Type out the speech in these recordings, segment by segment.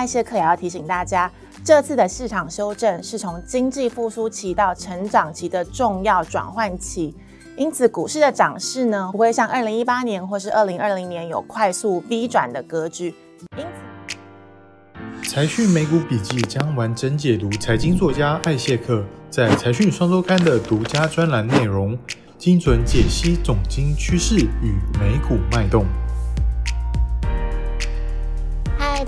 艾谢克也要提醒大家，这次的市场修正是从经济复苏期到成长期的重要转换期，因此股市的涨势呢，不会像二零一八年或是二零二零年有快速 V 转的格局。因此，财讯美股笔记将完整解读财经作家艾谢克在财讯双周刊的独家专栏内容，精准解析总经趋势与美股脉动。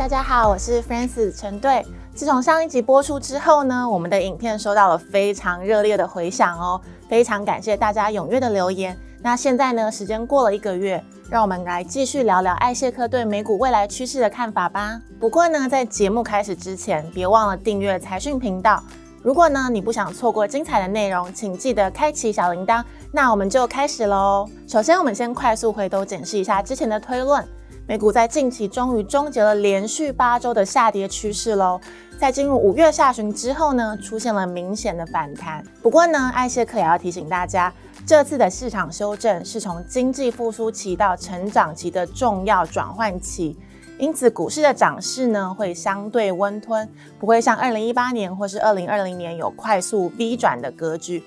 大家好，我是 Francis 陈队。自从上一集播出之后呢，我们的影片收到了非常热烈的回响哦，非常感谢大家踊跃的留言。那现在呢，时间过了一个月，让我们来继续聊聊艾谢克对美股未来趋势的看法吧。不过呢，在节目开始之前，别忘了订阅财讯频道。如果呢，你不想错过精彩的内容，请记得开启小铃铛。那我们就开始喽。首先，我们先快速回头检视一下之前的推论。美股在近期终于终结了连续八周的下跌趋势喽，在进入五月下旬之后呢，出现了明显的反弹。不过呢，艾谢克也要提醒大家，这次的市场修正是从经济复苏期到成长期的重要转换期，因此股市的涨势呢会相对温吞，不会像二零一八年或是二零二零年有快速 V 转的格局。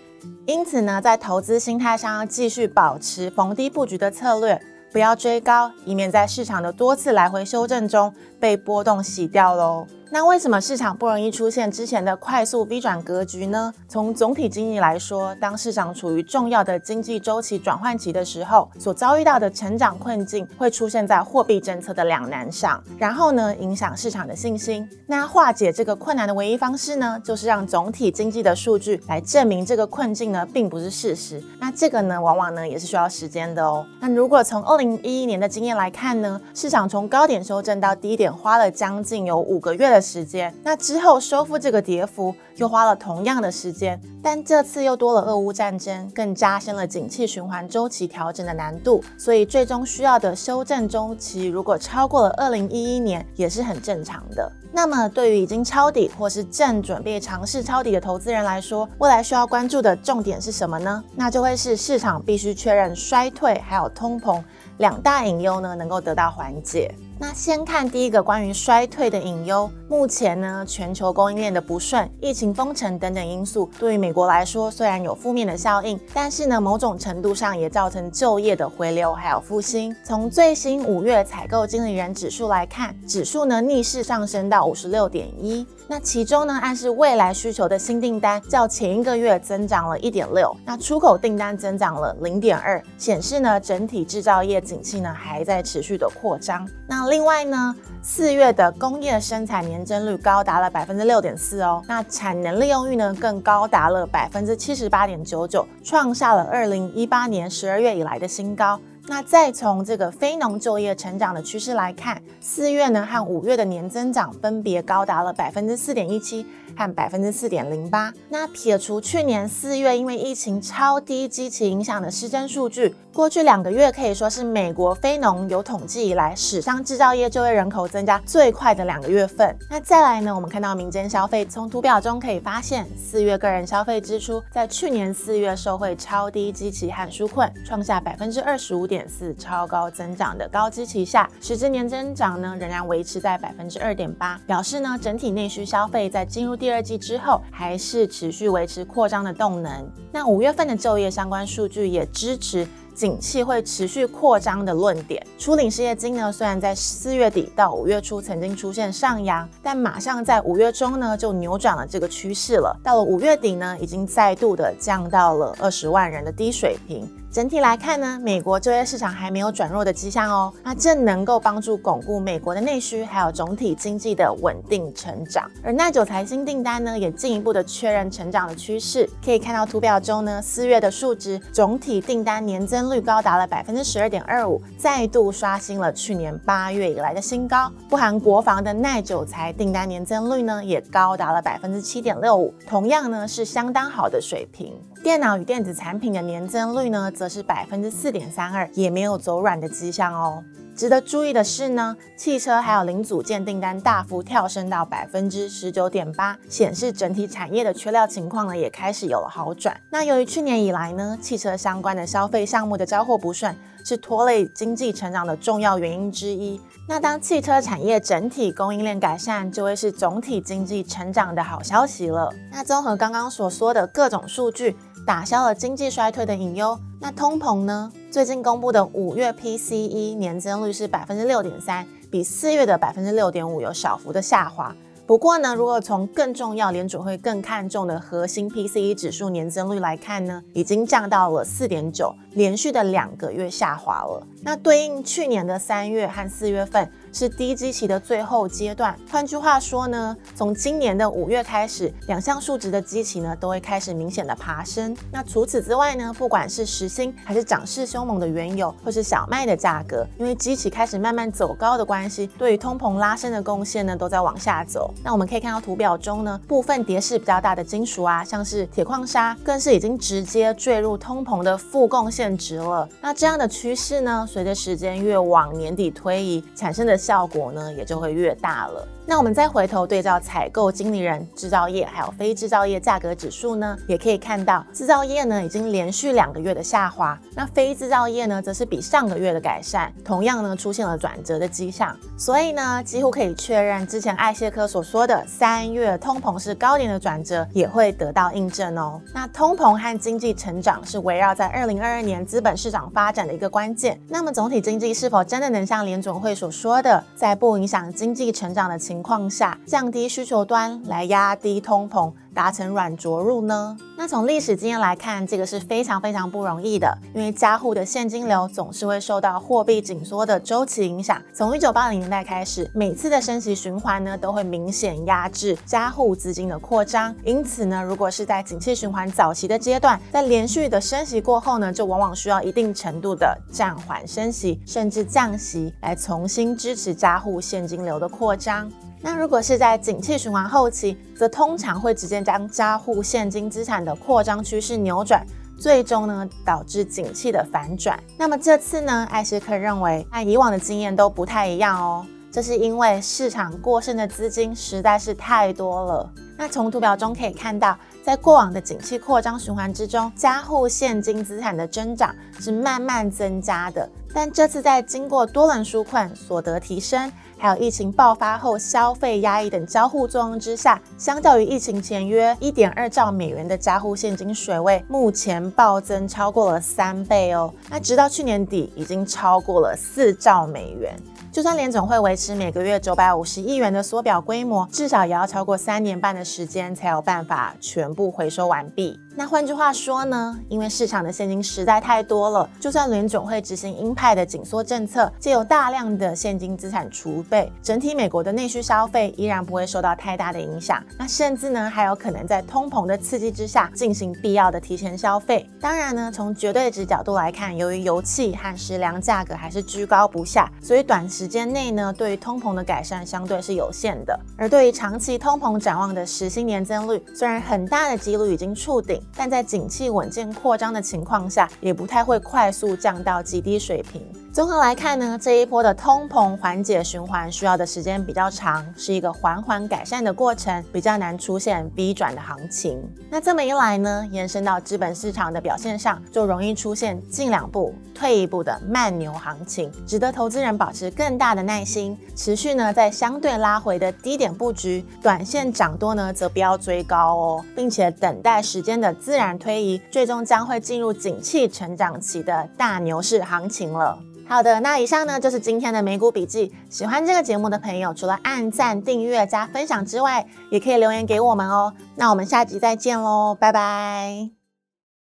因此呢，在投资心态上要继续保持逢低布局的策略。不要追高，以免在市场的多次来回修正中被波动洗掉喽。那为什么市场不容易出现之前的快速 V 转格局呢？从总体经济来说，当市场处于重要的经济周期转换期的时候，所遭遇到的成长困境会出现在货币政策的两难上，然后呢，影响市场的信心。那化解这个困难的唯一方式呢，就是让总体经济的数据来证明这个困境呢，并不是事实。那这个呢，往往呢也是需要时间的哦。那如果从二零一一年的经验来看呢，市场从高点修正到低点花了将近有五个月的。时间，那之后收复这个跌幅又花了同样的时间，但这次又多了俄乌战争，更加深了景气循环周期调整的难度，所以最终需要的修正周期如果超过了二零一一年，也是很正常的。那么对于已经抄底或是正准备尝试抄底的投资人来说，未来需要关注的重点是什么呢？那就会是市场必须确认衰退还有通膨两大隐忧呢，能够得到缓解。那先看第一个关于衰退的隐忧。目前呢，全球供应链的不顺、疫情封城等等因素，对于美国来说虽然有负面的效应，但是呢，某种程度上也造成就业的回流还有复兴。从最新五月采购经理人指数来看，指数呢逆势上升到五十六点一。那其中呢，暗示未来需求的新订单较前一个月增长了一点六，那出口订单增长了零点二，显示呢整体制造业景气呢还在持续的扩张。那另外呢，四月的工业生产年增率高达了百分之六点四哦，那产能利用率呢更高达了百分之七十八点九九，创下了二零一八年十二月以来的新高。那再从这个非农就业成长的趋势来看，四月呢和五月的年增长分别高达了百分之四点一七和百分之四点零八。那撇除去年四月因为疫情超低基期影响的失真数据。过去两个月可以说是美国非农有统计以来史上制造业就业人口增加最快的两个月份。那再来呢，我们看到民间消费，从图表中可以发现，四月个人消费支出在去年四月受惠超低基期和纾困，创下百分之二十五点四超高增长的高基期下，实质年增长呢仍然维持在百分之二点八，表示呢整体内需消费在进入第二季之后还是持续维持扩张的动能。那五月份的就业相关数据也支持。景气会持续扩张的论点，初领失业金呢，虽然在四月底到五月初曾经出现上扬，但马上在五月中呢就扭转了这个趋势了。到了五月底呢，已经再度的降到了二十万人的低水平。整体来看呢，美国就业市场还没有转弱的迹象哦，那这能够帮助巩固美国的内需，还有总体经济的稳定成长。而耐久财新订单呢，也进一步的确认成长的趋势。可以看到图表中呢，四月的数值总体订单年增率高达了百分之十二点二五，再度刷新了去年八月以来的新高。不含国防的耐久财订单年增率呢，也高达了百分之七点六五，同样呢是相当好的水平。电脑与电子产品的年增率呢，则是百分之四点三二，也没有走软的迹象哦。值得注意的是呢，汽车还有零组件订单大幅跳升到百分之十九点八，显示整体产业的缺料情况呢也开始有了好转。那由于去年以来呢，汽车相关的消费项目的交货不顺，是拖累经济成长的重要原因之一。那当汽车产业整体供应链改善，就会是总体经济成长的好消息了。那综合刚刚所说的各种数据，打消了经济衰退的隐忧。那通膨呢？最近公布的五月 PCE 年增率是百分之六点三，比四月的百分之六点五有小幅的下滑。不过呢，如果从更重要、联储会更看重的核心 PCE 指数年增率来看呢，已经降到了四点九，连续的两个月下滑了。那对应去年的三月和四月份。是低基期的最后阶段。换句话说呢，从今年的五月开始，两项数值的基期呢都会开始明显的爬升。那除此之外呢，不管是时薪还是涨势凶猛的原油或是小麦的价格，因为基期开始慢慢走高的关系，对于通膨拉升的贡献呢都在往下走。那我们可以看到图表中呢，部分跌势比较大的金属啊，像是铁矿砂，更是已经直接坠入通膨的负贡献值了。那这样的趋势呢，随着时间越往年底推移，产生的效果呢，也就会越大了。那我们再回头对照采购经理人制造业还有非制造业价格指数呢，也可以看到制造业呢已经连续两个月的下滑，那非制造业呢则是比上个月的改善，同样呢出现了转折的迹象。所以呢，几乎可以确认之前艾谢克所说的三月通膨是高点的转折也会得到印证哦。那通膨和经济成长是围绕在二零二二年资本市场发展的一个关键。那么总体经济是否真的能像联总会所说的，在不影响经济成长的情况下，降低需求端来压低通膨，达成软着陆呢？那从历史经验来看，这个是非常非常不容易的，因为家户的现金流总是会受到货币紧缩的周期影响。从一九八零年代开始，每次的升息循环呢，都会明显压制家户资金的扩张。因此呢，如果是在景气循环早期的阶段，在连续的升息过后呢，就往往需要一定程度的暂缓升息，甚至降息，来重新支持家户现金流的扩张。那如果是在景气循环后期，则通常会直接将家户现金资产的扩张趋势扭转，最终呢导致景气的反转。那么这次呢，艾斯克认为和以往的经验都不太一样哦，这是因为市场过剩的资金实在是太多了。那从图表中可以看到，在过往的景气扩张循环之中，家户现金资产的增长是慢慢增加的，但这次在经过多轮纾困、所得提升。还有疫情爆发后消费压抑等交互作用之下，相较于疫情前约一点二兆美元的家户现金水位，目前暴增超过了三倍哦。那直到去年底，已经超过了四兆美元。就算联总会维持每个月九百五十亿元的缩表规模，至少也要超过三年半的时间才有办法全部回收完毕。那换句话说呢，因为市场的现金实在太多了，就算联总会执行鹰派的紧缩政策，借由大量的现金资产储备，整体美国的内需消费依然不会受到太大的影响。那甚至呢，还有可能在通膨的刺激之下进行必要的提前消费。当然呢，从绝对值角度来看，由于油气和食粮价格还是居高不下，所以短时间内呢，对于通膨的改善相对是有限的。而对于长期通膨展望的实薪年增率，虽然很大的几率已经触顶，但在景气稳健扩张的情况下，也不太会快速降到极低水平。综合来看呢，这一波的通膨缓解循环需要的时间比较长，是一个缓缓改善的过程，比较难出现 V 转的行情。那这么一来呢，延伸到资本市场的表现上，就容易出现进两步退一步的慢牛行情，值得投资人保持更大的耐心，持续呢在相对拉回的低点布局，短线涨多呢则不要追高哦，并且等待时间的自然推移，最终将会进入景气成长期的大牛市行情了。好的，那以上呢就是今天的美股笔记。喜欢这个节目的朋友，除了按赞、订阅、加分享之外，也可以留言给我们哦。那我们下集再见喽，拜拜。